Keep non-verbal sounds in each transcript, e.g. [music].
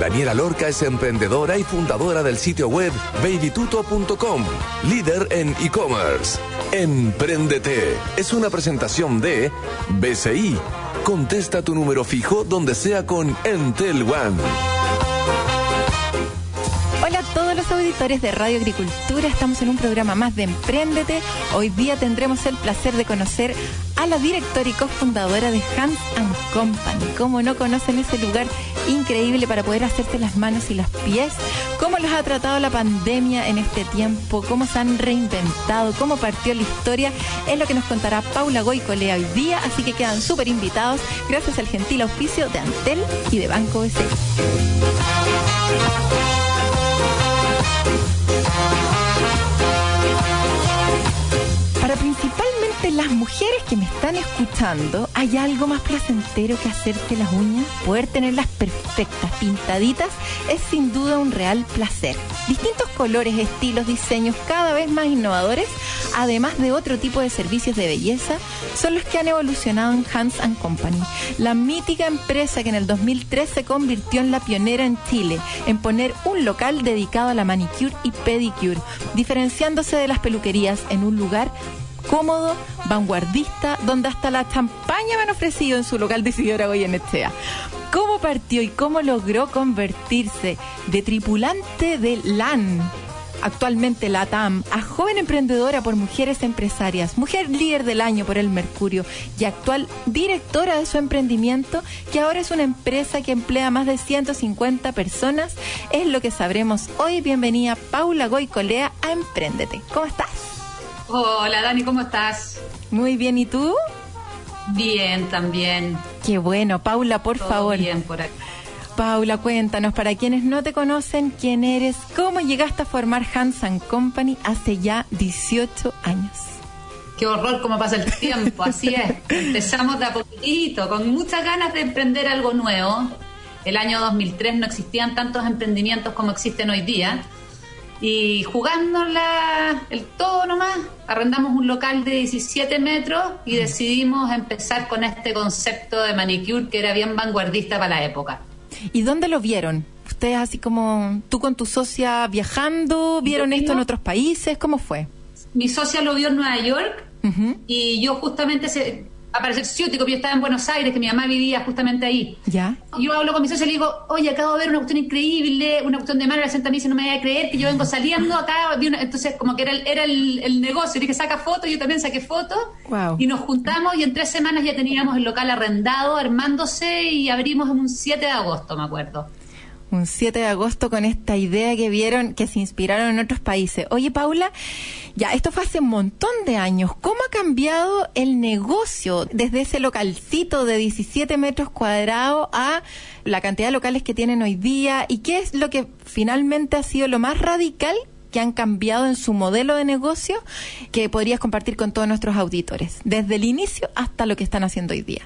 Daniela Lorca es emprendedora y fundadora del sitio web babytuto.com, líder en e-commerce. Empréndete es una presentación de BCI. Contesta tu número fijo donde sea con Entel One. Auditores de Radio Agricultura, estamos en un programa más de Emprendete. Hoy día tendremos el placer de conocer a la directora y cofundadora de Hands and Company. ¿Cómo no conocen ese lugar increíble para poder hacerte las manos y los pies? ¿Cómo los ha tratado la pandemia en este tiempo? ¿Cómo se han reinventado? ¿Cómo partió la historia? Es lo que nos contará Paula Goicolea hoy día, así que quedan súper invitados gracias al gentil auspicio de Antel y de Banco BC. Principalmente las mujeres que me están escuchando, ¿hay algo más placentero que hacerte las uñas? Poder tenerlas perfectas, pintaditas, es sin duda un real placer. Distintos colores, estilos, diseños cada vez más innovadores, además de otro tipo de servicios de belleza, son los que han evolucionado en Hands and Company, la mítica empresa que en el 2003 se convirtió en la pionera en Chile en poner un local dedicado a la manicure y pedicure, diferenciándose de las peluquerías en un lugar cómodo, vanguardista, donde hasta la champaña me han ofrecido en su local de Isidora Goyenechea. ¿Cómo partió y cómo logró convertirse de tripulante de LAN actualmente la TAM, a joven emprendedora por mujeres empresarias, mujer líder del año por el Mercurio y actual directora de su emprendimiento, que ahora es una empresa que emplea más de 150 personas, es lo que sabremos hoy. Bienvenida Paula Goicolea a Emprendete. ¿Cómo estás? Hola Dani, ¿cómo estás? Muy bien, ¿y tú? Bien, también. Qué bueno, Paula, por Todo favor. Bien por acá. Paula, cuéntanos, para quienes no te conocen, quién eres, cómo llegaste a formar Hands and Company hace ya 18 años. Qué horror cómo pasa el tiempo, así es. Empezamos de a poquito, con muchas ganas de emprender algo nuevo. El año 2003 no existían tantos emprendimientos como existen hoy día. Y jugándola el todo nomás, arrendamos un local de 17 metros y decidimos empezar con este concepto de manicure que era bien vanguardista para la época. ¿Y dónde lo vieron? Ustedes así como tú con tu socia viajando, vieron esto en otros países, ¿cómo fue? Mi socia lo vio en Nueva York y yo justamente, se, a parecer ciútico, yo estaba en Buenos Aires, que mi mamá vivía justamente ahí. ¿Ya? Yo hablo con mi socio y le digo, oye, acabo de ver una cuestión increíble, una cuestión de Marvel, la a mí, no me voy a creer que yo vengo saliendo acá. entonces, como que era el, era el, el negocio. Y dije, saca fotos, yo también saqué fotos. Guau. Y nos juntamos y en tres semanas ya teníamos el local arrendado, armándose y abrimos en un 7 de agosto, me acuerdo. Un 7 de agosto con esta idea que vieron, que se inspiraron en otros países. Oye, Paula, ya, esto fue hace un montón de años. ¿Cómo ha cambiado el negocio desde ese localcito de 17 metros cuadrados a la cantidad de locales que tienen hoy día? ¿Y qué es lo que finalmente ha sido lo más radical que han cambiado en su modelo de negocio que podrías compartir con todos nuestros auditores, desde el inicio hasta lo que están haciendo hoy día?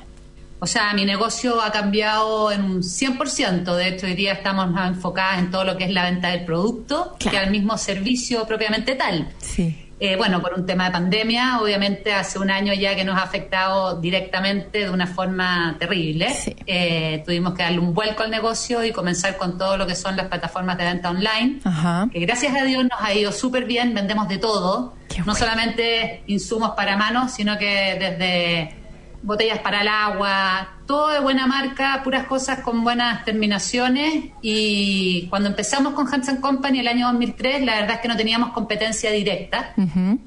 O sea, mi negocio ha cambiado en un 100%. De hecho, hoy día estamos más enfocadas en todo lo que es la venta del producto Claro. que al mismo servicio propiamente tal. Sí. Eh, bueno, por un tema de pandemia, obviamente hace un año ya que nos ha afectado directamente de una forma terrible. Sí. Eh, tuvimos que darle un vuelco al negocio y comenzar con todo lo que son las plataformas de venta online. Ajá. Que gracias a Dios nos ha ido súper bien, vendemos de todo. Qué no bueno. solamente insumos para manos, sino que desde botellas para el agua, todo de buena marca, puras cosas con buenas terminaciones. Y cuando empezamos con Hansen Company el año 2003, la verdad es que no teníamos competencia directa.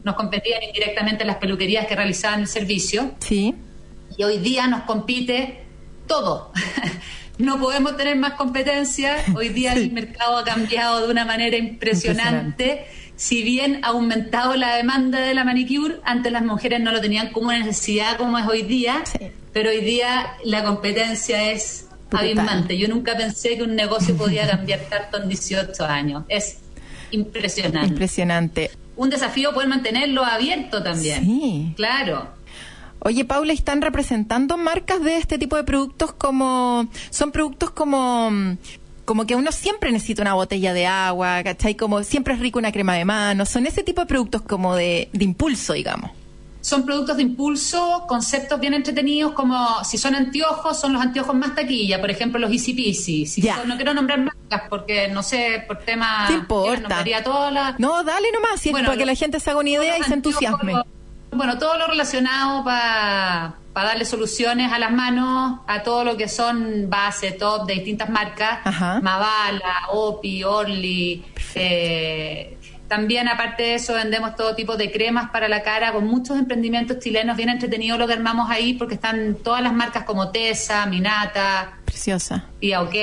Nos competían indirectamente las peluquerías que realizaban el servicio. Sí. Y hoy día nos compite todo. [laughs] No podemos tener más competencia. Hoy día el mercado ha cambiado de una manera impresionante. Si bien ha aumentado la demanda de la manicure, antes las mujeres no lo tenían como una necesidad como es hoy día, Sí. pero hoy día la competencia es Brutal. abismante. Yo nunca pensé que un negocio podía cambiar tanto en 18 años. Es impresionante. Impresionante. un desafío poder mantenerlo abierto también. Sí. Claro. Oye, Paula, ¿están representando marcas de este tipo de productos como... Son productos como... Como que uno siempre necesita una botella de agua, ¿cachai? Como siempre es rico una crema de manos. Son ese tipo de productos como de, de impulso, digamos. Son productos de impulso, conceptos bien entretenidos, como si son anteojos, son los anteojos más taquilla, por ejemplo, los Easy Peasy. Si Ya. son- no quiero nombrar marcas porque no sé, por temas. ¿Qué importa? nombraría todas las- No, dale nomás, si Bueno, para que lo- la gente se haga una idea y se entusiasme. Bueno, todo lo relacionado para darle soluciones a las manos a todo lo que son base, top de distintas marcas, Ajá. Mavala, Opi, Orly. eh, también, aparte de eso, vendemos todo tipo de cremas para la cara con muchos emprendimientos chilenos bien entretenidos lo que armamos ahí porque están todas las marcas como Tesa, Minata, Preciosa. Pia OK,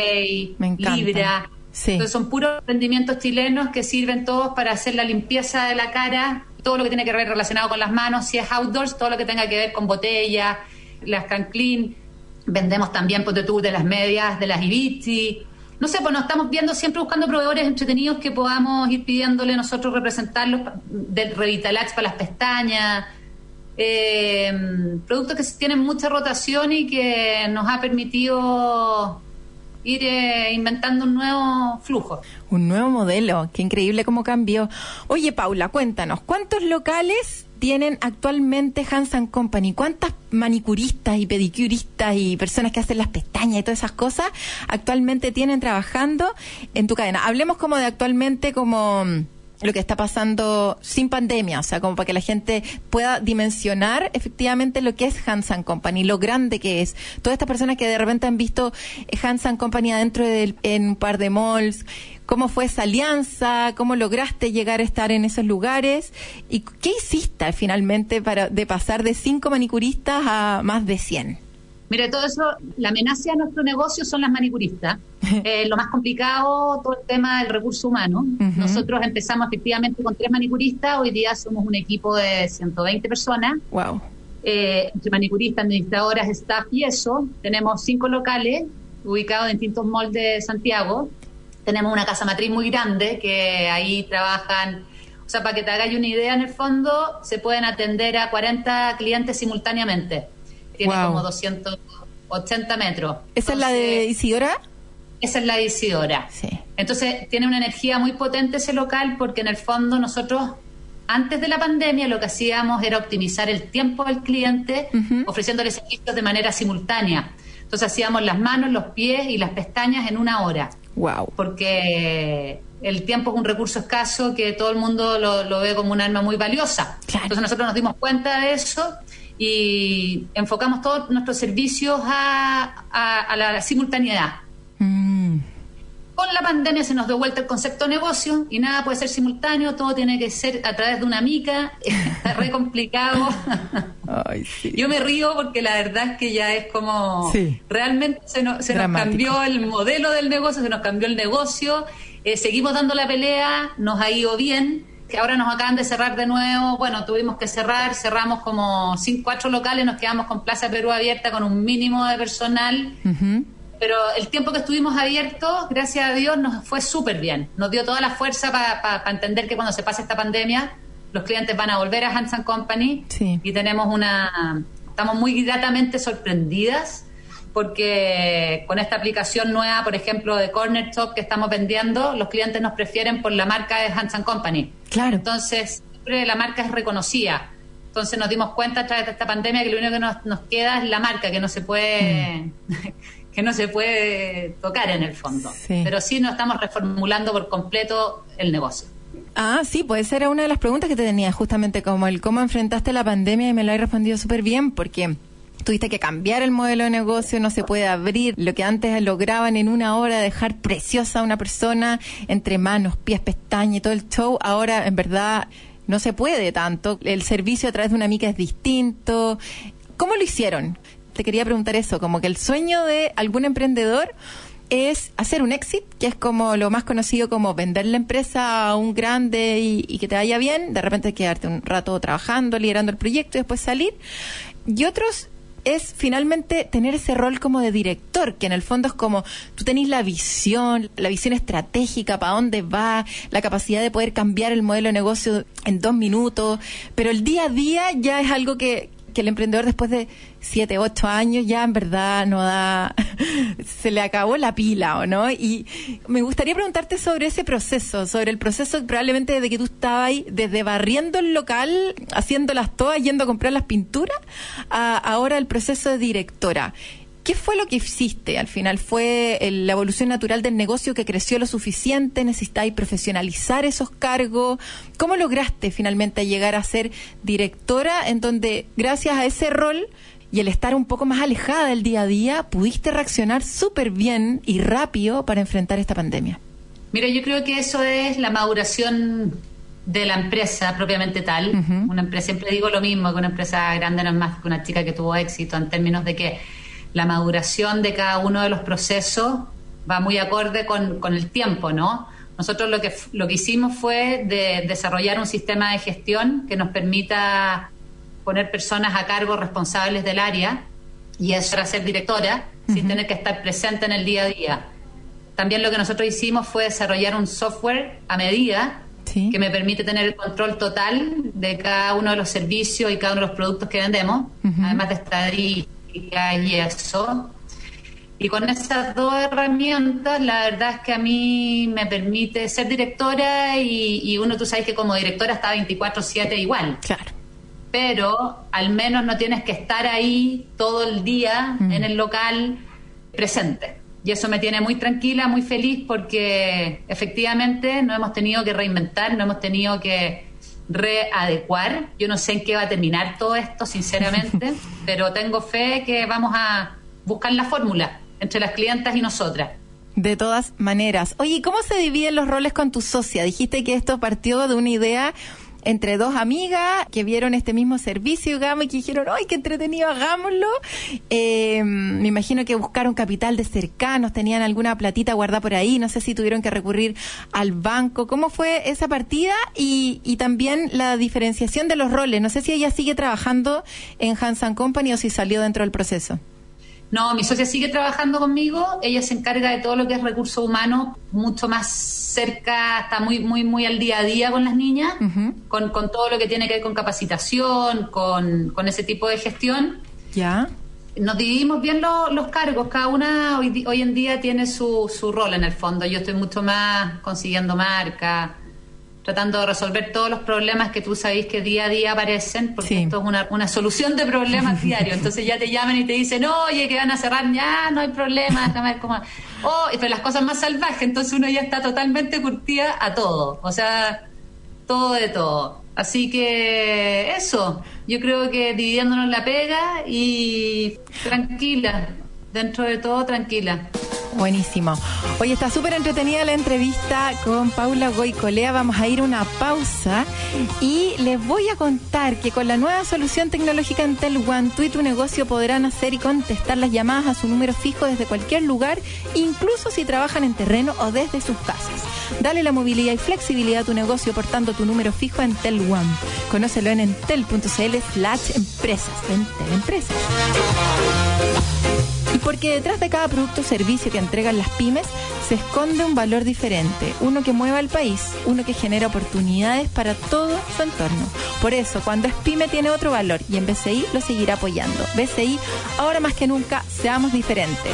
Me encanta. Libra. Sí. Entonces son puros emprendimientos chilenos que sirven todos para hacer la limpieza de la cara, todo lo que tiene que ver relacionado con las manos, si es outdoors, todo lo que tenga que ver con botellas, las Can Clean. Vendemos también tú, de las medias, de las Ibizi. No sé, pues nos estamos viendo siempre buscando proveedores entretenidos que podamos ir pidiéndole nosotros representarlos del Revitalax para las pestañas. Eh, productos que tienen mucha rotación y que nos ha permitido ir eh, inventando un nuevo flujo. Un nuevo modelo, qué increíble cómo cambió. Oye, Paula, cuéntanos, ¿cuántos locales tienen actualmente Hansan Company? ¿Cuántas manicuristas y pedicuristas y personas que hacen las pestañas y todas esas cosas actualmente tienen trabajando en tu cadena? Hablemos como de actualmente como lo que está pasando sin pandemia, o sea, como para que la gente pueda dimensionar efectivamente lo que es Hansan Company, lo grande que es. Todas estas personas que de repente han visto Hansan Company adentro del, en un par de malls, cómo fue esa alianza, cómo lograste llegar a estar en esos lugares y qué hiciste finalmente para de pasar de cinco manicuristas a más de 100. Mire, todo eso, la amenaza a nuestro negocio son las manicuristas. [laughs] Eh, lo más complicado, todo el tema del recurso humano. Nosotros empezamos efectivamente con tres manicuristas, hoy día somos un equipo de 120 personas, Wow. eh, entre manicuristas, administradoras, staff y eso. Tenemos cinco locales ubicados en distintos malls de Santiago. Tenemos una casa matriz muy grande que ahí trabajan, o sea, para que te hagáis una idea, en el fondo se pueden atender a 40 clientes simultáneamente. Tiene Wow. como 280 metros. ¿Esa es la de Isidora? Esa es la de Isidora. Sí. Entonces tiene una energía muy potente ese local porque en el fondo nosotros antes de la pandemia lo que hacíamos era optimizar el tiempo del cliente Ujú. ofreciéndole servicios de manera simultánea. Entonces hacíamos las manos, los pies y las pestañas en una hora Wow. porque el tiempo es un recurso escaso que todo el mundo lo, lo ve como un arma muy valiosa. Claro. Entonces nosotros nos dimos cuenta de eso y enfocamos todos nuestros servicios a, a- a la simultaneidad. Mm. Con la pandemia se nos dio vuelta el concepto de negocio y nada puede ser simultáneo, todo tiene que ser a través de una mica, [laughs] está re complicado. [laughs] Ay, sí. Yo me río porque la verdad es que ya es como Sí. realmente se, nos, se nos cambió el modelo del negocio, se nos cambió el negocio, eh, seguimos dando la pelea, nos ha ido bien, que ahora nos acaban de cerrar de nuevo, bueno, tuvimos que cerrar, cerramos como cinco, cuatro locales, nos quedamos con Plaza Perú abierta con un mínimo de personal, pero el tiempo que estuvimos abiertos, gracias a Dios, nos fue súper bien. Nos dio toda la fuerza para entender que cuando se pase esta pandemia, los clientes van a volver a Hansan Company Sí. y tenemos una... Estamos muy gratamente sorprendidas porque con esta aplicación nueva, por ejemplo, de Corner Shop que estamos vendiendo, los clientes nos prefieren por la marca de Hansan Company. Claro. Entonces, siempre la marca es reconocida. Entonces nos dimos cuenta a través de esta pandemia que lo único que nos, nos queda es la marca, que no se puede, [laughs] que no se puede tocar en el fondo. Sí. Pero sí nos estamos reformulando por completo el negocio. Ah, sí, pues esa era una de las preguntas que te tenía, justamente como el cómo enfrentaste la pandemia y me lo has respondido súper bien porque tuviste que cambiar el modelo de negocio, no se puede abrir lo que antes lograban en una hora, dejar preciosa a una persona entre manos, pies, pestañas y todo el show, ahora en verdad no se puede tanto, el servicio a través de una mica es distinto. ¿Cómo lo hicieron? Te quería preguntar eso, como que el sueño de algún emprendedor es hacer un exit, que es como lo más conocido como vender la empresa a un grande y, y que te vaya bien, de repente quedarte un rato trabajando, liderando el proyecto y después salir. Y otros es finalmente tener ese rol como de director, que en el fondo es como tú tenés la visión, la visión estratégica, para dónde va, la capacidad de poder cambiar el modelo de negocio en dos minutos, pero el día a día ya es algo que, que el emprendedor después de siete, ocho años ya en verdad no da, [laughs] se le acabó la pila, ¿o no? Y me gustaría preguntarte sobre ese proceso, sobre el proceso probablemente desde que tú estabas ahí, desde barriendo el local, haciéndolas todas, yendo a comprar las pinturas, a ahora el proceso de directora. ¿Qué fue lo que hiciste al final? ¿Fue la evolución natural del negocio que creció lo suficiente? ¿Necesitáis profesionalizar esos cargos? ¿Cómo lograste finalmente llegar a ser directora en donde gracias a ese rol y el estar un poco más alejada del día a día, pudiste reaccionar súper bien y rápido para enfrentar esta pandemia? Mira, yo creo que eso es la maduración de la empresa propiamente tal. Una empresa, siempre digo lo mismo, que una empresa grande no es más que una chica que tuvo éxito en términos de que la maduración de cada uno de los procesos va muy acorde con, el tiempo, ¿no? Nosotros lo que, lo que hicimos fue de desarrollar un sistema de gestión que nos permita poner personas a cargo responsables del área y eso era ser directora sin tener que estar presente en el día a día. También lo que nosotros hicimos fue desarrollar un software a medida que me permite tener el control total de cada uno de los servicios y cada uno de los productos que vendemos, además de estadística y eso. Y con esas dos herramientas, la verdad es que a mí me permite ser directora y, uno, tú sabes que como directora está 24/7 igual. Claro. Pero al menos no tienes que estar ahí todo el día en el local presente. Y eso me tiene muy tranquila, muy feliz porque efectivamente no hemos tenido que reinventar, no hemos tenido que readecuar. Yo no sé en qué va a terminar todo esto, sinceramente, [laughs] pero tengo fe que vamos a buscar la fórmula entre las clientas y nosotras. De todas maneras. Oye, ¿cómo se dividen los roles con tu socia? Dijiste que esto partió de una idea entre dos amigas que vieron este mismo servicio, y que dijeron, ¡ay, qué entretenido, hagámoslo! Eh, me imagino que buscaron capital de cercanos, tenían alguna platita guardada por ahí, no sé si tuvieron que recurrir al banco. ¿Cómo fue esa partida? Y, y también la diferenciación de los roles. No sé si ella sigue trabajando en Hansan Company o si salió dentro del proceso. No, mi socia sigue trabajando conmigo, ella se encarga de todo lo que es recurso humano, mucho más cerca, está muy, muy, muy al día a día con las niñas, con, con, todo lo que tiene que ver con capacitación, con, con ese tipo de gestión. Ya. Nos dividimos bien los cargos, cada una hoy, hoy en día tiene su, su rol en el fondo. Yo estoy mucho más consiguiendo marca, tratando de resolver todos los problemas que tú sabéis que día a día aparecen, porque esto es una, una, solución de problemas [laughs] diarios. Entonces ya te llaman y te dicen, oye, que van a cerrar, ya no hay problema, cómo. [laughs] Oh, pero las cosas más salvajes, entonces uno ya está totalmente curtida a todo, o sea, todo de todo. Así que eso, yo creo que dividiéndonos la pega y tranquila, dentro de todo tranquila. Buenísimo. Hoy está súper entretenida la entrevista con Paula Goicolea. Vamos a ir una pausa y les voy a contar que con la nueva solución tecnológica Entel One, tú y tu negocio podrán hacer y contestar las llamadas a su número fijo desde cualquier lugar, incluso si trabajan en terreno o desde sus casas. Dale la movilidad y flexibilidad a tu negocio portando tu número fijo a Entel One. Conócelo en entel.cl slash empresas. Entel Empresas. Porque detrás de cada producto o servicio que entregan las pymes se esconde un valor diferente, uno que mueva al país, uno que genera oportunidades para todo su entorno. Por eso, cuando es pyme tiene otro valor y en BCI lo seguirá apoyando. BCI, ahora más que nunca, seamos diferentes.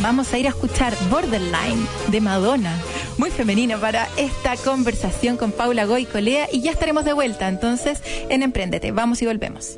Vamos a ir a escuchar Borderline de Madonna, muy femenina para esta conversación con Paula Goy Colea y ya estaremos de vuelta entonces en Emprendete. Vamos y volvemos.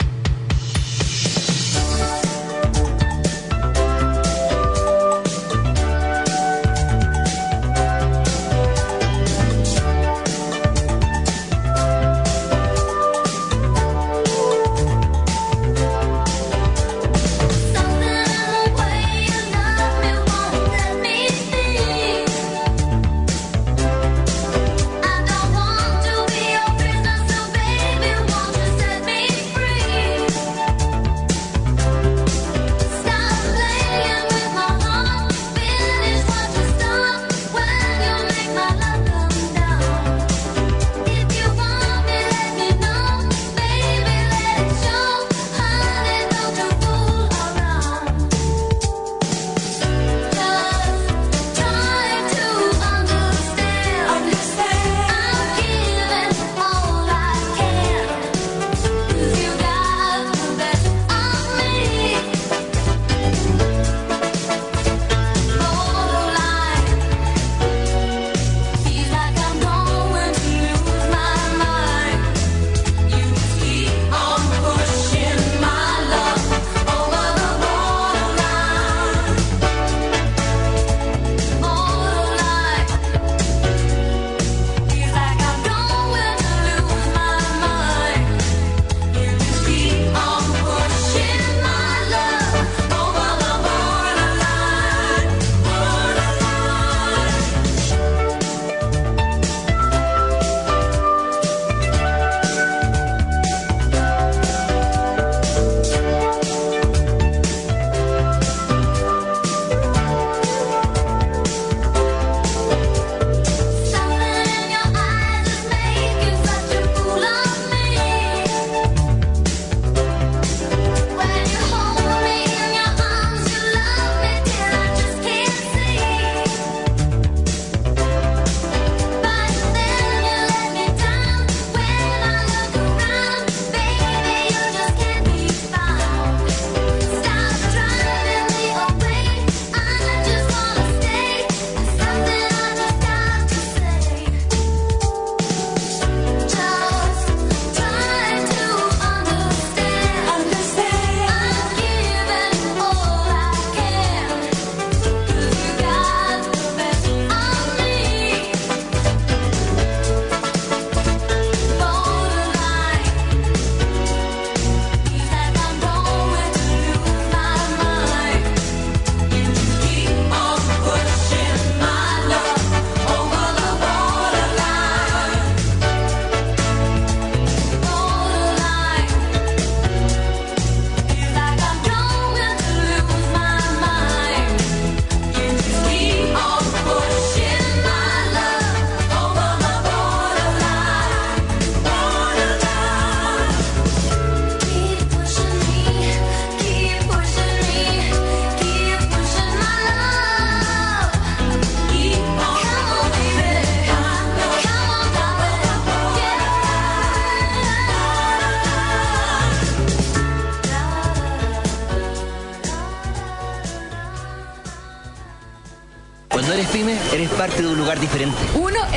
Diferente.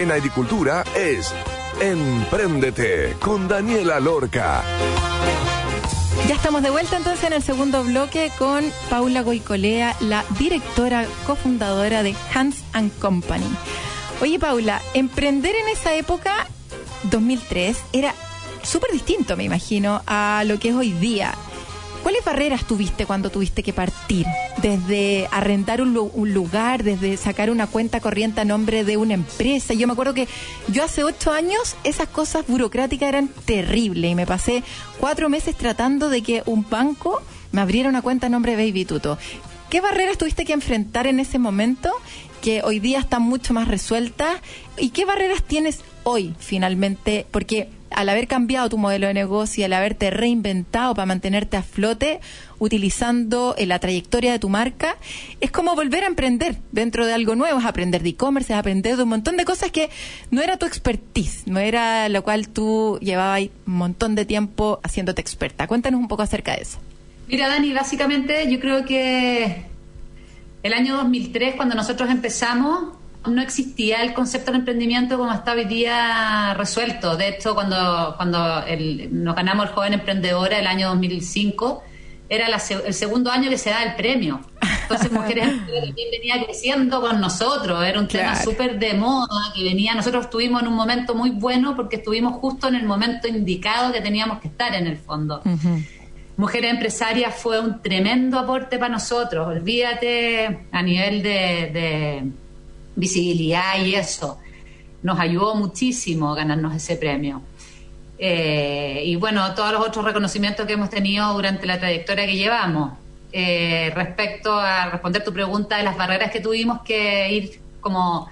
En agricultura es Empréndete con Daniela Lorca. Ya estamos de vuelta entonces en el segundo bloque con Paula Goicolea, la directora cofundadora de Hans and Company. Oye Paula, emprender en esa época, 2003, era súper distinto, me imagino, a lo que es hoy día. ¿Cuáles barreras tuviste cuando tuviste que partir? Desde arrendar un, lugar, desde sacar una cuenta corriente a nombre de una empresa. Yo me acuerdo que yo hace ocho años esas cosas burocráticas eran terribles y me pasé cuatro meses tratando de que un banco me abriera una cuenta a nombre de Baby Tuto. ¿Qué barreras tuviste que enfrentar en ese momento que hoy día están mucho más resueltas? ¿Y qué barreras tienes hoy finalmente? Porque al haber cambiado tu modelo de negocio y al haberte reinventado para mantenerte a flote, utilizando eh, la trayectoria de tu marca, es como volver a emprender dentro de algo nuevo, es aprender de e-commerce, es aprender de un montón de cosas que no era tu expertise, no era lo cual tú llevabas un montón de tiempo haciéndote experta. Cuéntanos un poco acerca de eso. Mira, Dani, básicamente yo creo que el año 2003, cuando nosotros empezamos, no existía el concepto de emprendimiento como está hoy día resuelto. De hecho, cuando, cuando nos ganamos el joven emprendedora el año 2005, era el segundo año que se da el premio. Entonces, Mujeres [laughs] también venía creciendo con nosotros. Era un tema súper de moda que venía. Nosotros estuvimos en un momento muy bueno porque estuvimos justo en el momento indicado que teníamos que estar en el fondo. Mujeres Empresarias fue un tremendo aporte para nosotros. Olvídate a nivel de visibilidad y eso. Nos ayudó muchísimo ganarnos ese premio. Eh, y bueno, todos los otros reconocimientos que hemos tenido durante la trayectoria que llevamos. Eh, respecto a responder tu pregunta de las barreras que tuvimos que ir como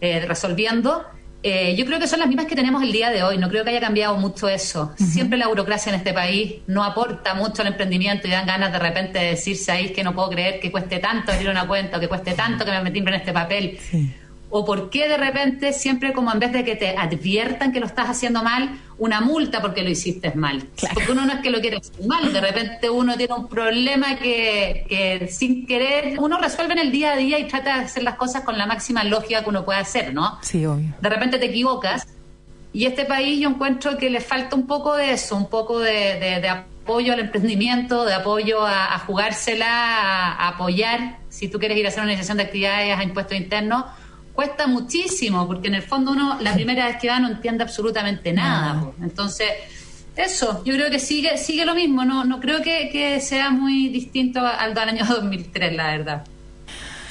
eh, resolviendo, yo creo que son las mismas que tenemos el día de hoy. No creo que haya cambiado mucho eso. Siempre la burocracia en este país no aporta mucho al emprendimiento y dan ganas de repente de decirse ahí que no puedo creer que cueste tanto abrir una cuenta o que cueste tanto que me metí en este papel. O por qué de repente siempre como en vez de que te adviertan que lo estás haciendo mal, una multa porque lo hiciste mal. Porque uno no es que lo quiera hacer mal, de repente uno tiene un problema que, que sin querer uno resuelve en el día a día y trata de hacer las cosas con la máxima lógica que uno puede hacer, ¿no? Sí, obvio. De repente te equivocas y este país yo encuentro que le falta un poco de eso, un poco de, apoyo al emprendimiento, de apoyo a, jugársela, a, apoyar, si tú quieres ir a hacer una iniciación de actividades a impuestos internos, cuesta muchísimo, porque en el fondo uno la primera vez que va no entiende absolutamente nada. Entonces, eso, yo creo que sigue sigue lo mismo, no no creo que, sea muy distinto al del año [laughs] 2003, la verdad.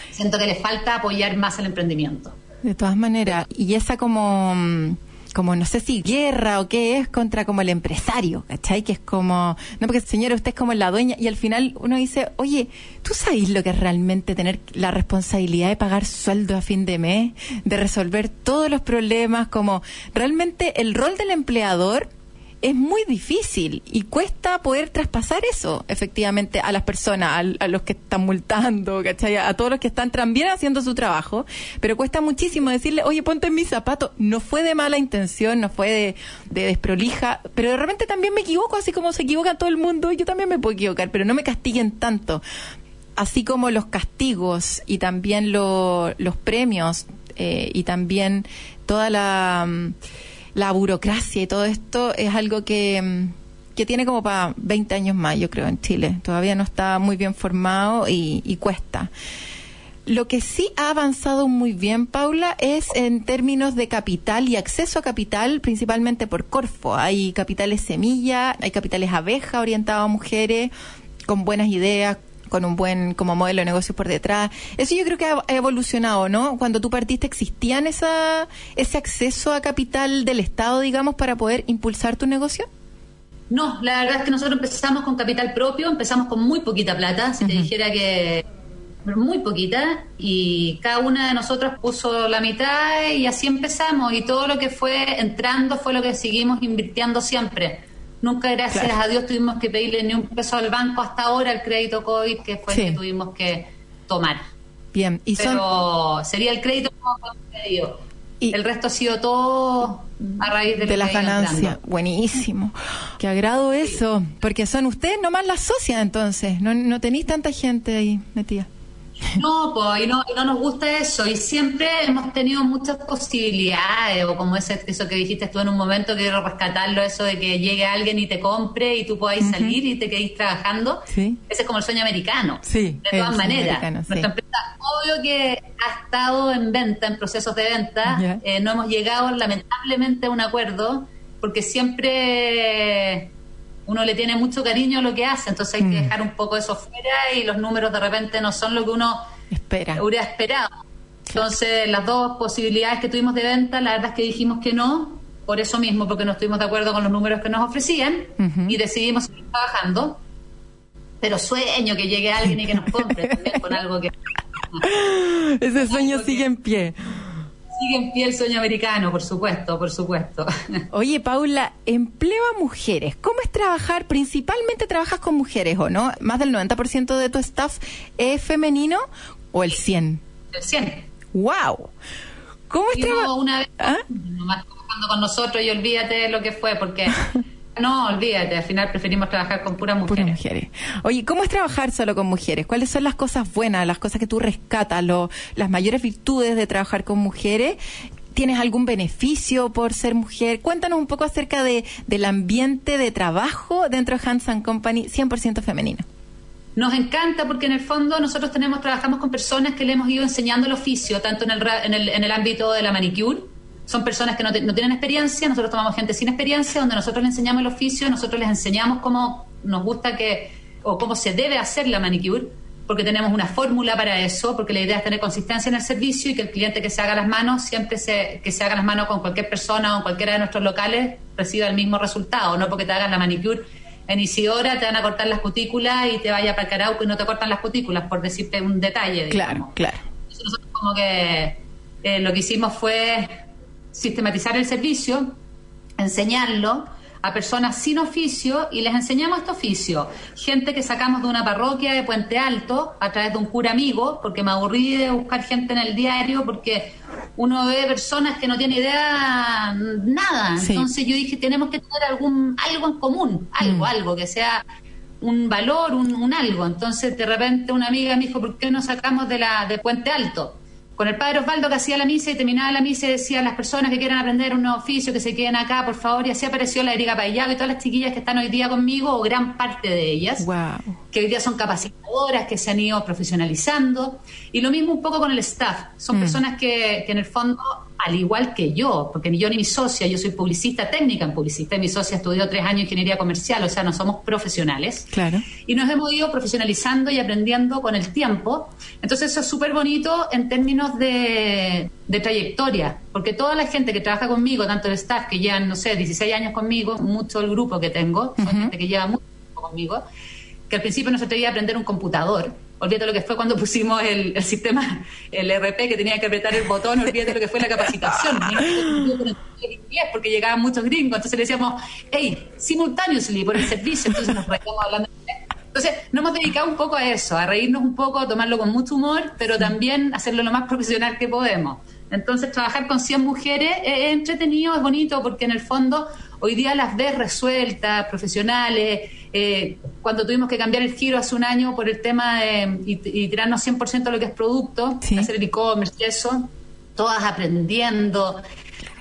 Siento que le falta apoyar más el emprendimiento. De todas maneras, y esa como mm, como no sé si guerra o qué es contra como el empresario, ¿cachai? Que es como, no porque señora, usted es como la dueña y al final uno dice, oye, ¿tú sabes lo que es realmente tener la responsabilidad de pagar sueldo a fin de mes, de resolver todos los problemas, como realmente el rol del empleador es muy difícil y cuesta poder traspasar eso efectivamente a las personas, a, los que están multando, ¿cachai? A todos los que están también haciendo su trabajo, pero cuesta muchísimo decirle, oye, ponte en mi zapato. No fue de mala intención, no fue de, desprolija, pero de repente también me equivoco, así como se equivoca todo el mundo, yo también me puedo equivocar, pero no me castiguen tanto. Así como los castigos y también los premios eh, y también toda la la burocracia y todo esto es algo que, que tiene como para 20 años más, yo creo, en Chile. Todavía no está muy bien formado y, y cuesta. Lo que sí ha avanzado muy bien, Paula, es en términos de capital y acceso a capital, principalmente por Corfo. Hay capitales semilla, hay capitales abeja orientados a mujeres, con buenas ideas, con un buen como modelo de negocio por detrás. Eso yo creo que ha, evolucionado, ¿no? Cuando tú partiste, ¿existían esa, ese acceso a capital del Estado, digamos, para poder impulsar tu negocio? No, la verdad es que nosotros empezamos con capital propio, empezamos con muy poquita plata. Si te dijera que muy poquita, y cada una de nosotros puso la mitad y así empezamos. Y todo lo que fue entrando fue lo que seguimos invirtiendo siempre. Nunca, gracias a Dios, tuvimos que pedirle ni un peso al banco hasta ahora el crédito COVID, que fue el que tuvimos que tomar. Bien, y Pero sería el crédito como pedido. Y el resto ha sido todo a raíz de, de las ganancias. Buenísimo. Qué agrado eso, porque son ustedes nomás las socias entonces, no, no tenéis tanta gente ahí metida. [laughs] No, pues, y no, no nos gusta eso. Y siempre hemos tenido muchas posibilidades, o como ese, eso que dijiste tú en un momento, quiero rescatarlo, eso de que llegue alguien y te compre y tú podáis salir y te quedéis trabajando. Ese es como el sueño americano. Sí, de todas maneras. Nuestra empresa, obvio que ha estado en venta, en procesos de venta. Eh, no hemos llegado, lamentablemente, a un acuerdo, porque siempre uno le tiene mucho cariño a lo que hace, entonces hay que mm. dejar un poco eso fuera y los números de repente no son lo que uno Espera. hubiera esperado. Entonces, las dos posibilidades que tuvimos de venta, la verdad es que dijimos que no, por eso mismo, porque no estuvimos de acuerdo con los números que nos ofrecían y decidimos seguir trabajando. Pero sueño que llegue alguien y que nos compre también con algo que... [laughs] Ese sueño sigue en pie sigue en pie el sueño americano, por supuesto, por supuesto. [laughs] Oye, Paula, empleo a mujeres. ¿Cómo es trabajar? Principalmente trabajas con mujeres, ¿o no? ¿Más del 90% de tu staff es femenino o el 100? El 100. ¡Wow! ¿Cómo es trabajar? Una vez, ¿Ah? nomás trabajando con nosotros y olvídate de lo que fue, porque [laughs] No, olvídate, al final preferimos trabajar con puras mujeres. mujeres. Oye, ¿cómo es trabajar solo con mujeres? ¿Cuáles son las cosas buenas, las cosas que tú rescatas, las mayores virtudes de trabajar con mujeres? ¿Tienes algún beneficio por ser mujer? Cuéntanos un poco acerca de, del ambiente de trabajo dentro de Hands Company 100% femenino. Nos encanta porque en el fondo nosotros tenemos trabajamos con personas que le hemos ido enseñando el oficio, tanto en el, en el, en el ámbito de la manicure, son personas que no, tienen experiencia, nosotros tomamos gente sin experiencia, donde nosotros les enseñamos el oficio, nosotros les enseñamos cómo nos gusta que, o cómo se debe hacer la manicure, porque tenemos una fórmula para eso, porque la idea es tener consistencia en el servicio y que el cliente que se haga las manos, siempre se, que se haga las manos con cualquier persona o en cualquiera de nuestros locales, reciba el mismo resultado, no porque te hagan la manicure en Isidora te van a cortar las cutículas y te vaya para el Carauco y no te cortan las cutículas, por decirte un detalle. Claro, claro. nosotros como que eh, lo que hicimos fue sistematizar el servicio, enseñarlo a personas sin oficio y les enseñamos este oficio. Gente que sacamos de una parroquia de Puente Alto a través de un cura amigo, porque me aburrí de buscar gente en el diario, porque uno ve personas que no tienen idea nada. Entonces yo dije, tenemos que tener algún algo en común, algo, mm. algo que sea un valor, un, un, algo. Entonces de repente una amiga me dijo, ¿por qué no sacamos de la de Puente Alto? Con el padre Osvaldo que hacía la misa y terminaba la misa y decía las personas que quieran aprender un nuevo oficio, que se queden acá, por favor, y así apareció la Erika Payago y todas las chiquillas que están hoy día conmigo, o gran parte de ellas, que hoy día son capacitadoras, que se han ido profesionalizando, y lo mismo un poco con el staff, son mm. personas que, que en el fondo al igual que yo, porque ni yo ni mi socia, yo soy publicista técnica en publicista, y mi socia estudió tres años ingeniería comercial, o sea, no somos profesionales. Claro. Y nos hemos ido profesionalizando y aprendiendo con el tiempo. Entonces, eso es súper bonito en términos de, trayectoria, porque toda la gente que trabaja conmigo, tanto el staff que llevan, no sé, 16 años conmigo, mucho el grupo que tengo, son gente que lleva mucho tiempo conmigo, que al principio no se atrevía a aprender un computador olvídate lo que fue cuando pusimos el, sistema, el RP, que tenía que apretar el botón, [laughs] olvídate lo que fue la capacitación. [laughs] porque llegaban muchos gringos, entonces le decíamos, hey, simultaneously por el servicio, entonces nos reíamos hablando entonces, nos hemos dedicado un poco a eso, a reírnos un poco, a tomarlo con mucho humor, pero también hacerlo lo más profesional que podemos. Entonces, trabajar con 100 mujeres es entretenido, es bonito, porque en el fondo hoy día las ves resueltas, profesionales. Eh, cuando tuvimos que cambiar el giro hace un año por el tema de, y, tirarnos 100% de lo que es producto, hacer el e-commerce y eso, todas aprendiendo.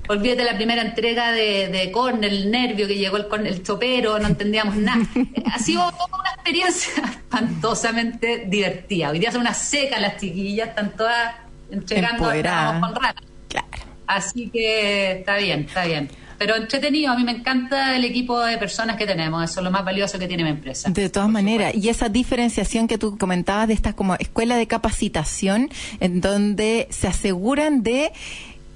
olvídate la primera entrega de, de Corner, el nervio que llegó el, el chopero, no entendíamos nada. [laughs] ha sido toda una experiencia espantosamente divertida. Hoy día son una seca las chiquillas, están todas entregando con. Claro. Así que está bien, está bien pero entretenido. A mí me encanta el equipo de personas que tenemos. Eso es lo más valioso que tiene mi empresa. De todas maneras, y esa diferenciación que tú comentabas de estas como escuela de capacitación, en donde se aseguran de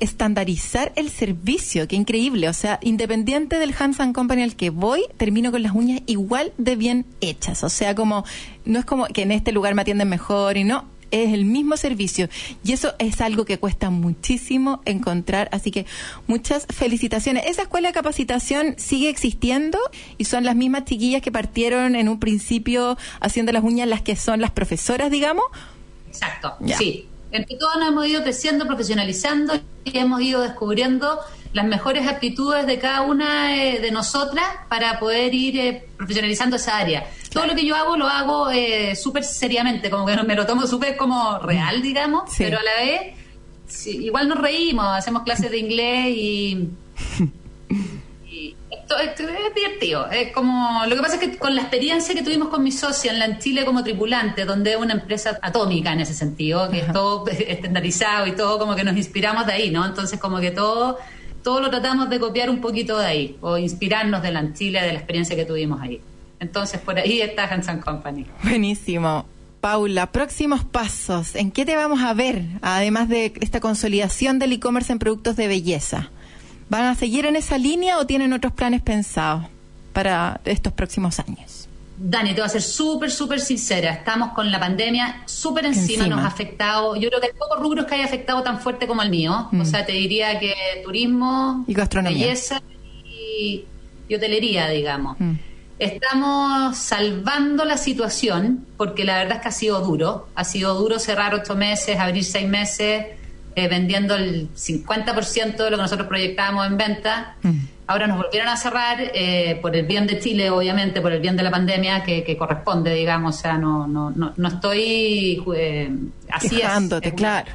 estandarizar el servicio, qué increíble. O sea, independiente del Hands Company al que voy, termino con las uñas igual de bien hechas. O sea, como, no es como que en este lugar me atienden mejor y no, es el mismo servicio. Y eso es algo que cuesta muchísimo encontrar. Así que muchas felicitaciones. Esa escuela de capacitación sigue existiendo y son las mismas chiquillas que partieron en un principio haciendo las uñas las que son las profesoras, digamos. Exacto, sí. Entre todos nos hemos ido creciendo, profesionalizando y hemos ido descubriendo las mejores aptitudes de cada una eh, de nosotras para poder ir eh, profesionalizando esa área. Todo lo que yo hago lo hago eh, súper seriamente, como que [laughs] me lo tomo súper como real, digamos, pero a la vez igual nos reímos, hacemos clases de inglés y, esto, es divertido. Es como, lo que pasa es que con la experiencia que tuvimos con mi socia en la Chile como tripulante, donde es una empresa atómica en ese sentido, que es todo [laughs] estandarizado y todo como que nos inspiramos de ahí, ¿no? Entonces como que todo todo lo tratamos de copiar un poquito de ahí, o inspirarnos de la Chile, de la experiencia que tuvimos ahí. Entonces, por ahí está Hanson Company. Buenísimo. Paula, próximos pasos. ¿En qué te vamos a ver, además de esta consolidación del e-commerce en productos de belleza? ¿Van a seguir en esa línea o tienen otros planes pensados para estos próximos años? Dani, te voy a ser súper, súper sincera. Estamos con la pandemia súper encima, nos ha afectado. Yo creo que hay pocos rubros que haya afectado tan fuerte como el mío. O mm. sea, te diría que turismo, y gastronomía. belleza y, hotelería, digamos. Mm. Estamos salvando la situación porque la verdad es que ha sido duro. Ha sido duro cerrar ocho meses, abrir seis meses, eh, vendiendo el 50% de lo que nosotros proyectábamos en venta. Mm. Ahora nos volvieron a cerrar eh, por el bien de Chile, obviamente, por el bien de la pandemia que, corresponde, digamos. O sea, no, no, no, no estoy eh, así es, claro.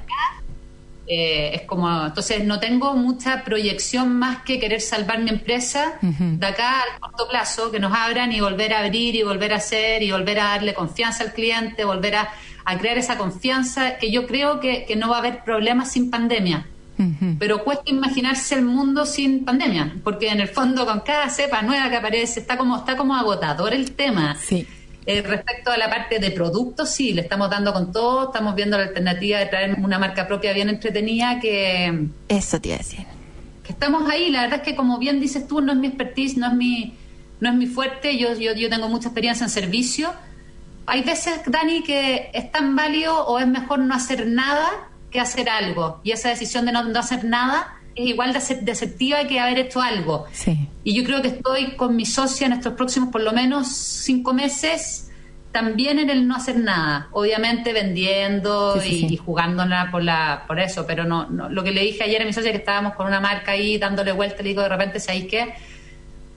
Eh, es como, entonces no tengo mucha proyección más que querer salvar mi empresa de acá al corto plazo, que nos abran y volver a abrir y volver a hacer y volver a darle confianza al cliente, volver a, crear esa confianza, que yo creo que, que no va a haber problemas sin pandemia. Pero cuesta imaginarse el mundo sin pandemia, porque en el fondo con cada cepa nueva que aparece está como está como agotador el tema. Sí. Eh, respecto a la parte de productos, sí, le estamos dando con todo, estamos viendo la alternativa de traer una marca propia bien entretenida que... Eso te iba a decir. Que estamos ahí, la verdad es que como bien dices tú, no es mi expertise, no es mi, no es mi fuerte, yo, yo, yo tengo mucha experiencia en servicio. Hay veces, Dani, que es tan válido o es mejor no hacer nada que hacer algo. Y esa decisión de no, hacer nada es igual de, deceptiva que haber hecho algo. Y yo creo que estoy con mi socia en estos próximos por lo menos cinco meses también en el no hacer nada. Obviamente vendiendo y, jugándola por, la, por eso, pero no, lo que le dije ayer a mi socia que estábamos con una marca ahí dándole vuelta, le digo de repente, si hay que...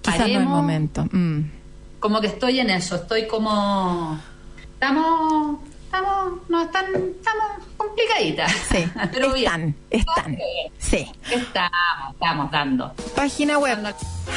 Paremos, momento. Mm. Como que estoy en eso, estoy como... Estamos estamos, no están, estamos complicaditas. Sí, [laughs] pero están, están. Sí. Estamos, estamos dando. Página web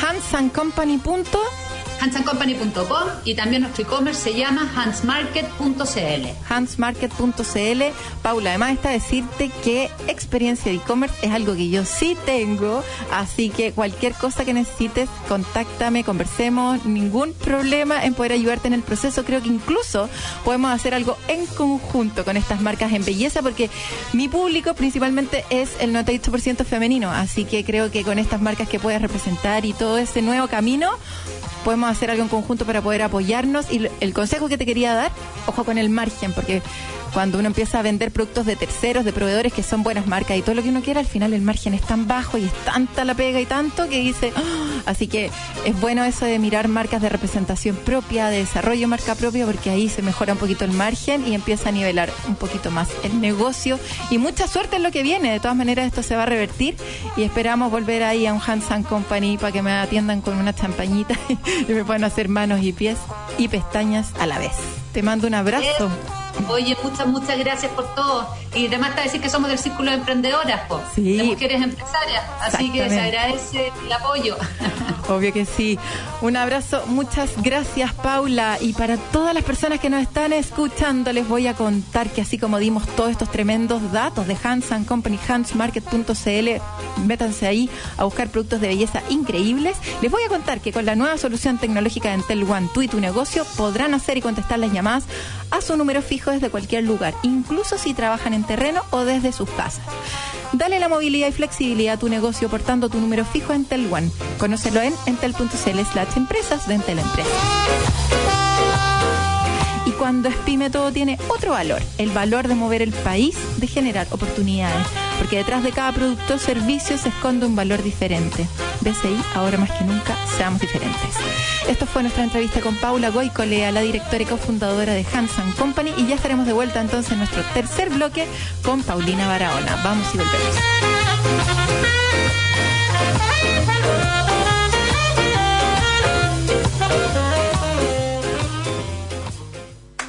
hansandcompany.com hansandcompany.com y también nuestro e-commerce se llama hansmarket.cl. Hansmarket.cl. Paula, además está decirte que experiencia de e-commerce es algo que yo sí tengo, así que cualquier cosa que necesites, contáctame, conversemos, ningún problema en poder ayudarte en el proceso. Creo que incluso podemos hacer algo en conjunto con estas marcas en belleza, porque mi público principalmente es el 98% femenino, así que creo que con estas marcas que puedes representar y todo ese nuevo camino, podemos hacer algo en conjunto para poder apoyarnos. Y el consejo que te quería dar, ojo con el margen, porque cuando uno empieza a vender productos de terceros, de proveedores que son buenas marcas y todo lo que uno quiera, al final el margen es tan bajo y es tanta la pega y tanto que dice, ¡ah! así que es bueno eso de mirar marcas de representación propia, de desarrollo marca propia, porque ahí se mejora un poquito el margen y empieza a nivelar un poquito más el negocio y mucha suerte en lo que viene. De todas maneras esto se va a revertir y esperamos volver ahí a un Hansan Company para que me atiendan con una champañita [laughs] y me puedan hacer manos y pies y pestañas a la vez. Te mando un abrazo. Oye, muchas, muchas gracias por todo. Y además está decir que somos del Círculo de Emprendedoras, de mujeres empresarias. Así que se agradece el apoyo. [laughs] Obvio que sí. Un abrazo, muchas gracias Paula. Y para todas las personas que nos están escuchando, les voy a contar que así como dimos todos estos tremendos datos de Hans Company, hansmarket.cl, métanse ahí a buscar productos de belleza increíbles. Les voy a contar que con la nueva solución tecnológica de Entel One, tú y tu negocio podrán hacer y contestar las llamadas a su número fijo desde cualquier lugar, incluso si trabajan en terreno o desde sus casas. Dale la movilidad y flexibilidad a tu negocio portando tu número fijo en Entel One. Conócelo en entel.cl slash empresas de Entel Empresas. Y cuando es pyme todo tiene otro valor, el valor de mover el país, de generar oportunidades, porque detrás de cada producto o servicio se esconde un valor diferente. BCI, ahora más que nunca, seamos diferentes. Esto fue nuestra entrevista con Paula Goicolea, la directora y cofundadora de Hanson Company, y ya estaremos de vuelta entonces en nuestro tercer bloque con Paulina Barahona. Vamos y volvemos.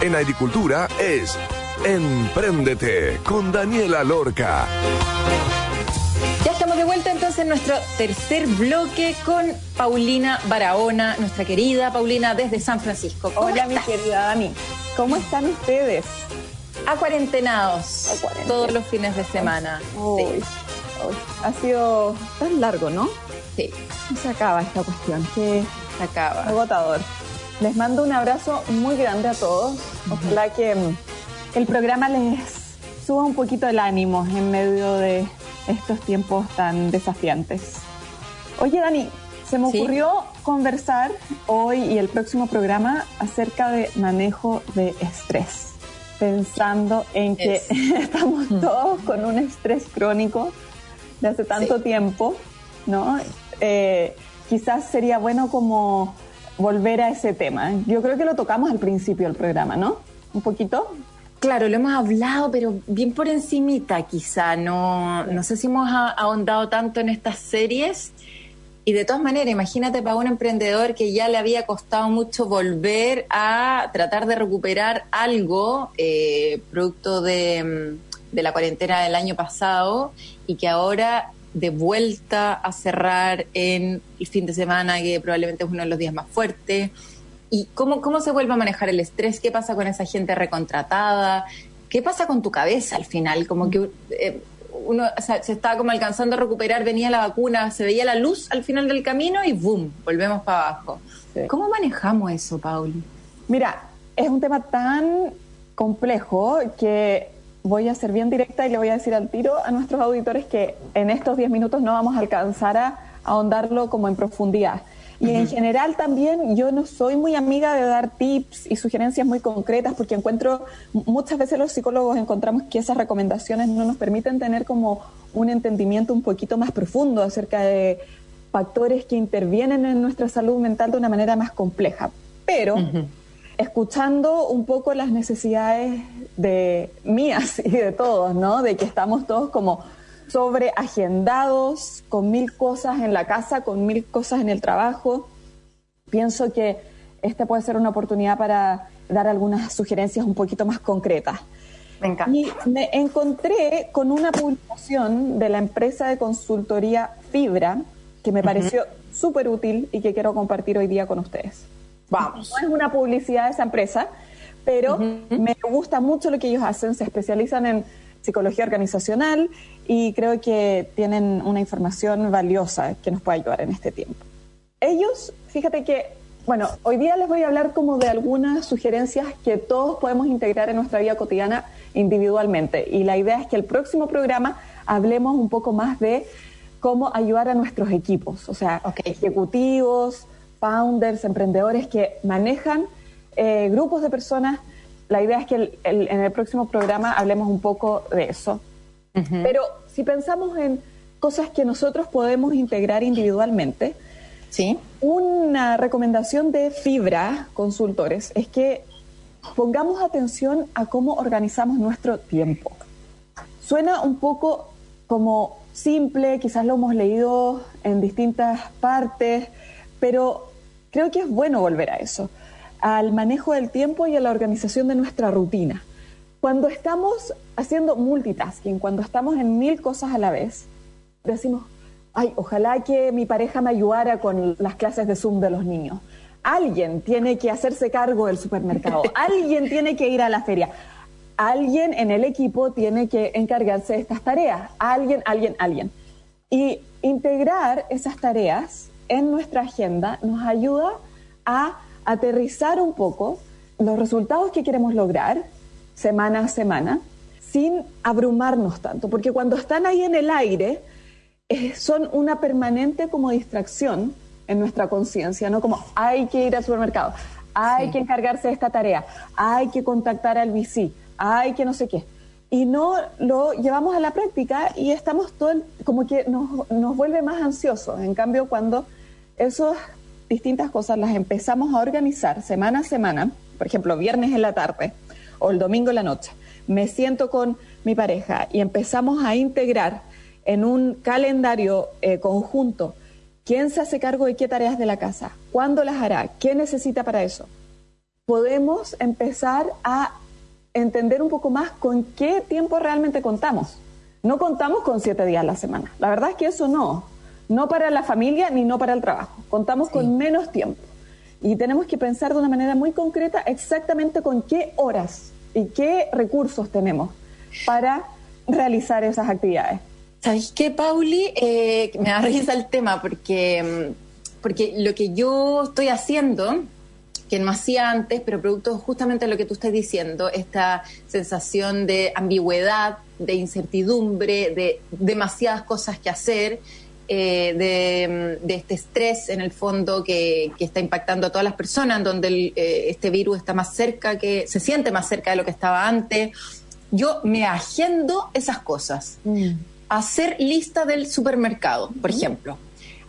En agricultura es Empréndete con Daniela Lorca. Ya estamos de vuelta entonces en nuestro tercer bloque con Paulina Barahona, nuestra querida Paulina desde San Francisco. Hola, mi querida Dani. ¿Cómo están ustedes? A cuarentenados. Todos los fines de semana. Ha sido tan largo, ¿no? Sí. No se acaba esta cuestión. Que acaba. Agotador. Les mando un abrazo muy grande a todos. Ojalá que mm, el programa les suba un poquito el ánimo en medio de estos tiempos tan desafiantes. Oye, Dani, se me ocurrió conversar hoy y el próximo programa acerca de manejo de estrés, pensando en que [laughs] estamos todos con un estrés crónico de hace tanto tiempo, ¿no? Eh, quizás sería bueno como volver a ese tema. Yo creo que lo tocamos al principio del programa, ¿no? Un poquito. Claro, lo hemos hablado, pero bien por encimita quizá. No, no sé si hemos ahondado tanto en estas series. Y de todas maneras, imagínate para un emprendedor que ya le había costado mucho volver a tratar de recuperar algo, eh, producto de, de la cuarentena del año pasado, y que ahora de vuelta a cerrar en el fin de semana, que probablemente es uno de los días más fuertes. ¿Y cómo, cómo se vuelve a manejar el estrés? ¿Qué pasa con esa gente recontratada? ¿Qué pasa con tu cabeza al final? Como que eh, uno se estaba como alcanzando a recuperar, venía la vacuna, se veía la luz al final del camino y ¡boom! Volvemos para abajo. ¿Cómo manejamos eso, Pauli? Mira, es un tema tan complejo que voy a ser bien directa y le voy a decir al tiro a nuestros auditores que en estos 10 minutos no vamos a alcanzar a ahondarlo como en profundidad. Y en general también yo no soy muy amiga de dar tips y sugerencias muy concretas porque encuentro, muchas veces los psicólogos encontramos que esas recomendaciones no nos permiten tener como un entendimiento un poquito más profundo acerca de factores que intervienen en nuestra salud mental de una manera más compleja. Pero escuchando un poco las necesidades de mías y de todos, ¿no? De que estamos todos como sobreagendados, con mil cosas en la casa, con mil cosas en el trabajo. Pienso que esta puede ser una oportunidad para dar algunas sugerencias un poquito más concretas. Me encanta. Y me encontré con una publicación de la empresa de consultoría Fibra que me pareció súper útil y que quiero compartir hoy día con ustedes. Vamos. No es una publicidad de esa empresa, pero me gusta mucho lo que ellos hacen. Se especializan en psicología organizacional y creo que tienen una información valiosa que nos puede ayudar en este tiempo. Ellos, fíjate que, bueno, hoy día les voy a hablar como de algunas sugerencias que todos podemos integrar en nuestra vida cotidiana individualmente. Y la idea es que el próximo programa hablemos un poco más de cómo ayudar a nuestros equipos, o sea, ejecutivos, founders, emprendedores que manejan eh, grupos de personas. La idea es que en el próximo programa hablemos un poco de eso. Pero si pensamos en cosas que nosotros podemos integrar individualmente, ¿Sí? una recomendación de Fibra Consultores es que pongamos atención a cómo organizamos nuestro tiempo. Suena un poco como simple, quizás lo hemos leído en distintas partes, pero creo que es bueno volver a eso, al manejo del tiempo y a la organización de nuestra rutina. Cuando estamos haciendo multitasking, cuando estamos en mil cosas a la vez, decimos, ay, ojalá que mi pareja me ayudara con las clases de Zoom de los niños. Alguien tiene que hacerse cargo del supermercado, [laughs] alguien tiene que ir a la feria, alguien en el equipo tiene que encargarse de estas tareas, alguien, alguien, alguien. Y integrar esas tareas en nuestra agenda nos ayuda a aterrizar un poco los resultados que queremos lograr semana a semana sin abrumarnos tanto, porque cuando están ahí en el aire eh, son una permanente como distracción en nuestra conciencia, ¿no? Como hay que ir al supermercado, hay que encargarse de esta tarea, hay que contactar al VC, hay que no sé qué. Y no lo llevamos a la práctica y estamos todo, como que nos, nos vuelve más ansiosos. En cambio, cuando esas distintas cosas las empezamos a organizar semana a semana, por ejemplo, viernes en la tarde o el domingo en la noche, me siento con mi pareja y empezamos a integrar en un calendario eh, conjunto quién se hace cargo de qué tareas de la casa, cuándo las hará, qué necesita para eso, podemos empezar a entender un poco más con qué tiempo realmente contamos. No contamos con siete días a la semana. La verdad es que eso no. No para la familia ni no para el trabajo. Contamos con menos tiempo. Y tenemos que pensar de una manera muy concreta exactamente con qué horas y qué recursos tenemos para realizar esas actividades. ¿Sabes qué, Pauli? Eh, me da risa el tema porque, porque lo que yo estoy haciendo, que no hacía antes, pero producto justamente de lo que tú estás diciendo, esta sensación de ambigüedad, de incertidumbre, de demasiadas cosas que hacer, eh, de, este estrés en el fondo que, está impactando a todas las personas, donde eh, este virus está más cerca, que se siente más cerca de lo que estaba antes. Yo me agendo esas cosas. Mm. Hacer lista del supermercado, por ejemplo.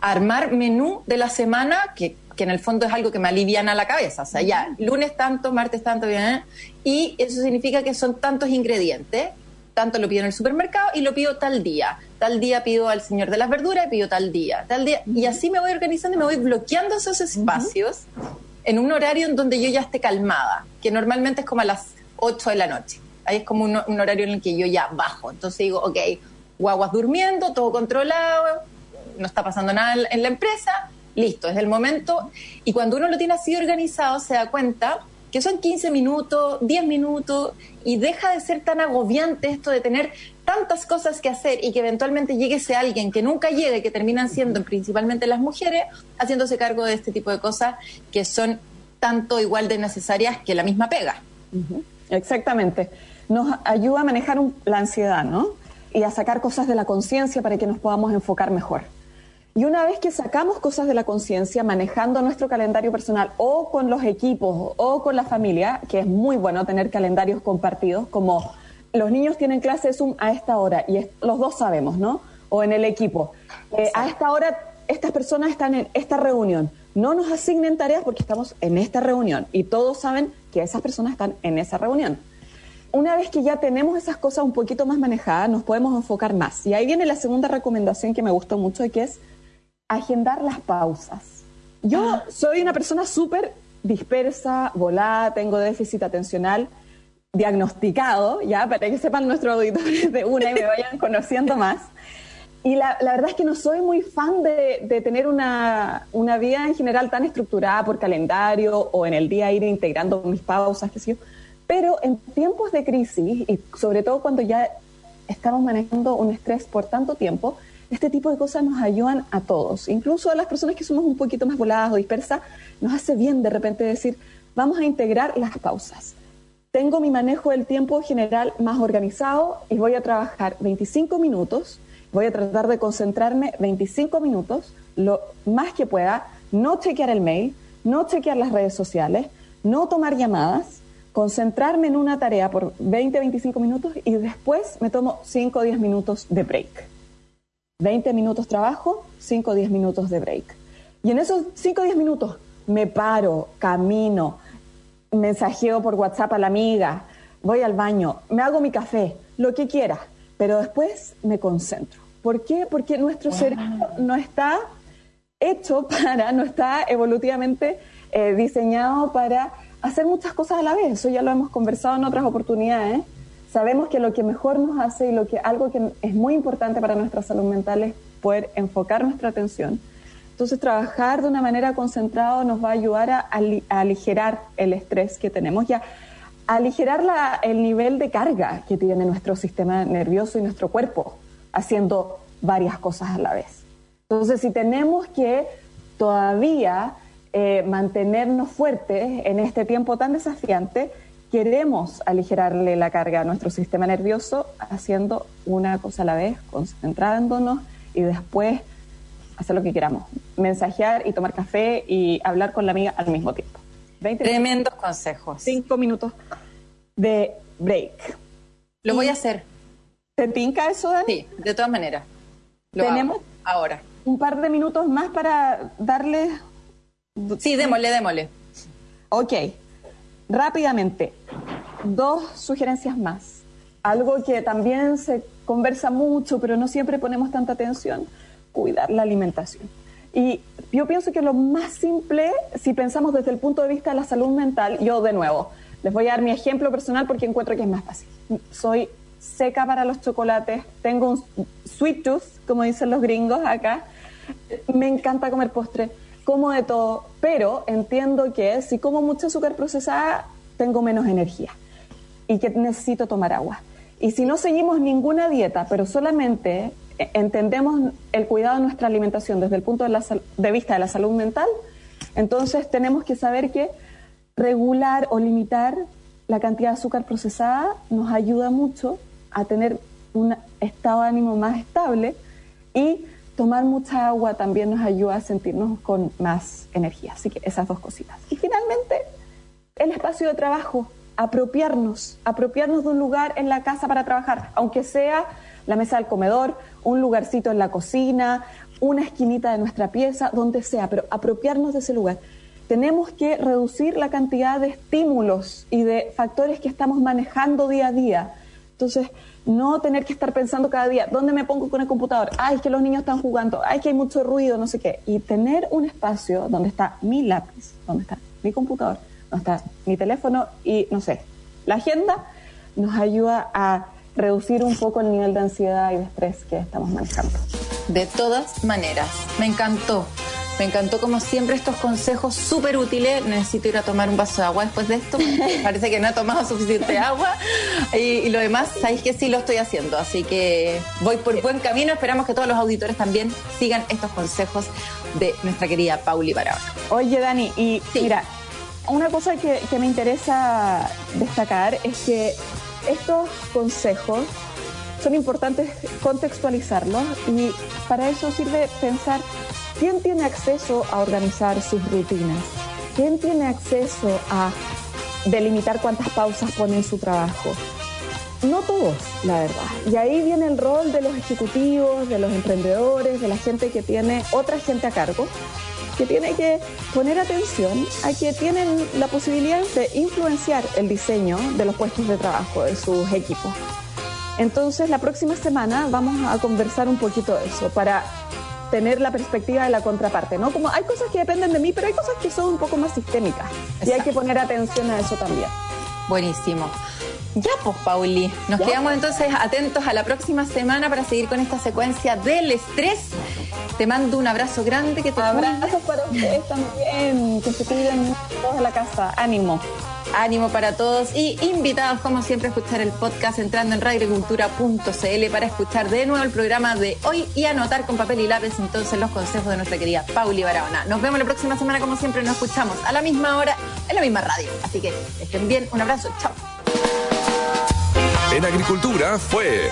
Armar menú de la semana, que, que, en el fondo es algo que me aliviana la cabeza. O sea, ya, lunes tanto, martes tanto, bien, y eso significa que son tantos ingredientes tanto lo pido en el supermercado y lo pido tal día. Tal día pido al señor de las verduras y pido tal día. Tal día. Y así me voy organizando y me voy bloqueando esos espacios en un horario en donde yo ya esté calmada, que normalmente es como a las 8 de la noche. Ahí es como un, horario en el que yo ya bajo. Entonces digo, ok, guaguas durmiendo, todo controlado, no está pasando nada en la empresa, listo, es el momento. Y cuando uno lo tiene así organizado, se da cuenta que son 15 minutos, 10 minutos, y deja de ser tan agobiante esto de tener tantas cosas que hacer y que eventualmente llegue ese alguien que nunca llegue, que terminan siendo principalmente las mujeres, haciéndose cargo de este tipo de cosas que son tanto igual de necesarias que la misma pega. Exactamente. Nos ayuda a manejar la ansiedad, ¿no? Y a sacar cosas de la conciencia para que nos podamos enfocar mejor. Y una vez que sacamos cosas de la conciencia, manejando nuestro calendario personal o con los equipos o con la familia, que es muy bueno tener calendarios compartidos, como los niños tienen clase Zoom a esta hora y los dos sabemos, ¿no? O en el equipo. Eh, a esta hora estas personas están en esta reunión. No nos asignen tareas porque estamos en esta reunión y todos saben que esas personas están en esa reunión. Una vez que ya tenemos esas cosas un poquito más manejadas, nos podemos enfocar más. Y ahí viene la segunda recomendación que me gustó mucho, que es agendar las pausas. Yo ah. soy una persona súper dispersa, volada, tengo déficit atencional diagnosticado, ya, para que sepan nuestros auditores de una y me vayan [laughs] conociendo más. Y la, verdad es que no soy muy fan de, tener una, una, vida en general tan estructurada por calendario o en el día ir integrando mis pausas, qué sé yo. Pero en tiempos de crisis, y sobre todo cuando ya estamos manejando un estrés por tanto tiempo, este tipo de cosas nos ayudan a todos, incluso a las personas que somos un poquito más voladas o dispersas, nos hace bien de repente decir, vamos a integrar las pausas. Tengo mi manejo del tiempo general más organizado y voy a trabajar 25 minutos, voy a tratar de concentrarme 25 minutos, lo más que pueda, no chequear el mail, no chequear las redes sociales, no tomar llamadas, concentrarme en una tarea por 20, 25 minutos y después me tomo 5 o 10 minutos de break. 20 minutos trabajo, 5 o 10 minutos de break. Y en esos 5 o 10 minutos me paro, camino, mensajeo por WhatsApp a la amiga, voy al baño, me hago mi café, lo que quiera, pero después me concentro. ¿Por qué? Porque nuestro cerebro no está hecho [laughs] para, no está evolutivamente eh, diseñado para hacer muchas cosas a la vez. Eso ya lo hemos conversado en otras oportunidades. Sabemos que lo que mejor nos hace y lo que algo que es muy importante para nuestra salud mental es poder enfocar nuestra atención. Entonces, trabajar de una manera concentrada nos va a ayudar a, aligerar el estrés que tenemos y a, aligerar el nivel de carga que tiene nuestro sistema nervioso y nuestro cuerpo haciendo varias cosas a la vez. Entonces, si tenemos que todavía eh, mantenernos fuertes en este tiempo tan desafiante, queremos aligerarle la carga a nuestro sistema nervioso haciendo una cosa a la vez, concentrándonos y después hacer lo que queramos, mensajear y tomar café y hablar con la amiga al mismo tiempo. Tremendos consejos. Cinco minutos de break. Lo voy a hacer. ¿Te pinca eso, Dani? Sí, de todas maneras. Tenemos ahora. Un par de minutos más para darle. Sí, démosle, démosle. Ok. Rápidamente, dos sugerencias más. Algo que también se conversa mucho, pero no siempre ponemos tanta atención, cuidar la alimentación. Y yo pienso que lo más simple, si pensamos desde el punto de vista de la salud mental, yo de nuevo, les voy a dar mi ejemplo personal porque encuentro que es más fácil. Soy seca para los chocolates, tengo un sweet tooth, como dicen los gringos acá, me encanta comer postre, como de todo, pero entiendo que si como mucha azúcar procesada, tengo menos energía y que necesito tomar agua. Y si no seguimos ninguna dieta, pero solamente entendemos el cuidado de nuestra alimentación desde el punto de, de vista de la salud mental, entonces tenemos que saber que regular o limitar la cantidad de azúcar procesada nos ayuda mucho a tener un estado de ánimo más estable y tomar mucha agua también nos ayuda a sentirnos con más energía. Así que esas dos cositas. Y finalmente, el espacio de trabajo, apropiarnos, apropiarnos de un lugar en la casa para trabajar, aunque sea la mesa del comedor, un lugarcito en la cocina, una esquinita de nuestra pieza, donde sea, pero apropiarnos de ese lugar. Tenemos que reducir la cantidad de estímulos y de factores que estamos manejando día a día entonces, no tener que estar pensando cada día, ¿dónde me pongo con el computador? Ay, que los niños están jugando, ay, que hay mucho ruido, no sé qué. Y tener un espacio donde está mi lápiz, donde está mi computador, donde está mi teléfono y, no sé, la agenda, nos ayuda a reducir un poco el nivel de ansiedad y de estrés que estamos manejando. De todas maneras, me encantó. Me encantó como siempre estos consejos súper útiles. Necesito ir a tomar un vaso de agua después de esto. [laughs] Parece que no he tomado suficiente agua. Y, lo demás, sabéis que sí lo estoy haciendo. Así que voy por buen camino. Esperamos que todos los auditores también sigan estos consejos de nuestra querida Pauli Barahona. Oye, Dani, y mira, una cosa que, que me interesa destacar es que estos consejos son importantes contextualizarlos y para eso sirve pensar ¿Quién tiene acceso a organizar sus rutinas? ¿Quién tiene acceso a delimitar cuántas pausas pone en su trabajo? No todos, la verdad. Y ahí viene el rol de los ejecutivos, de los emprendedores, de la gente que tiene otra gente a cargo, que tiene que poner atención a que tienen la posibilidad de influenciar el diseño de los puestos de trabajo de sus equipos. Entonces, la próxima semana vamos a conversar un poquito de eso para tener la perspectiva de la contraparte, ¿no? Como hay cosas que dependen de mí, pero hay cosas que son un poco más sistémicas y hay que poner atención a eso también. Buenísimo. Ya pues, Pauli, nos quedamos entonces atentos a la próxima semana para seguir con esta secuencia del estrés. Te mando un abrazo grande, que te Abrazos para ustedes también, que se cuiden todos en la casa. Ánimo. Ánimo para todos y invitados como siempre a escuchar el podcast entrando en radioagricultura.cl para escuchar de nuevo el programa de hoy y anotar con papel y lápiz entonces los consejos de nuestra querida Pauli Barahona. Nos vemos la próxima semana como siempre, nos escuchamos a la misma hora en la misma radio. Así que estén bien, un abrazo, chao. En Agricultura fue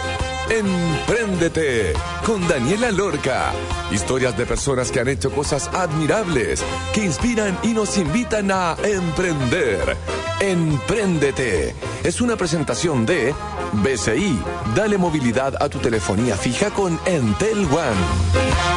Empréndete con Daniela Lorca. Historias de personas que han hecho cosas admirables, que inspiran y nos invitan a emprender. Empréndete. Es una presentación de BCI. Dale movilidad a tu telefonía fija con Entel One.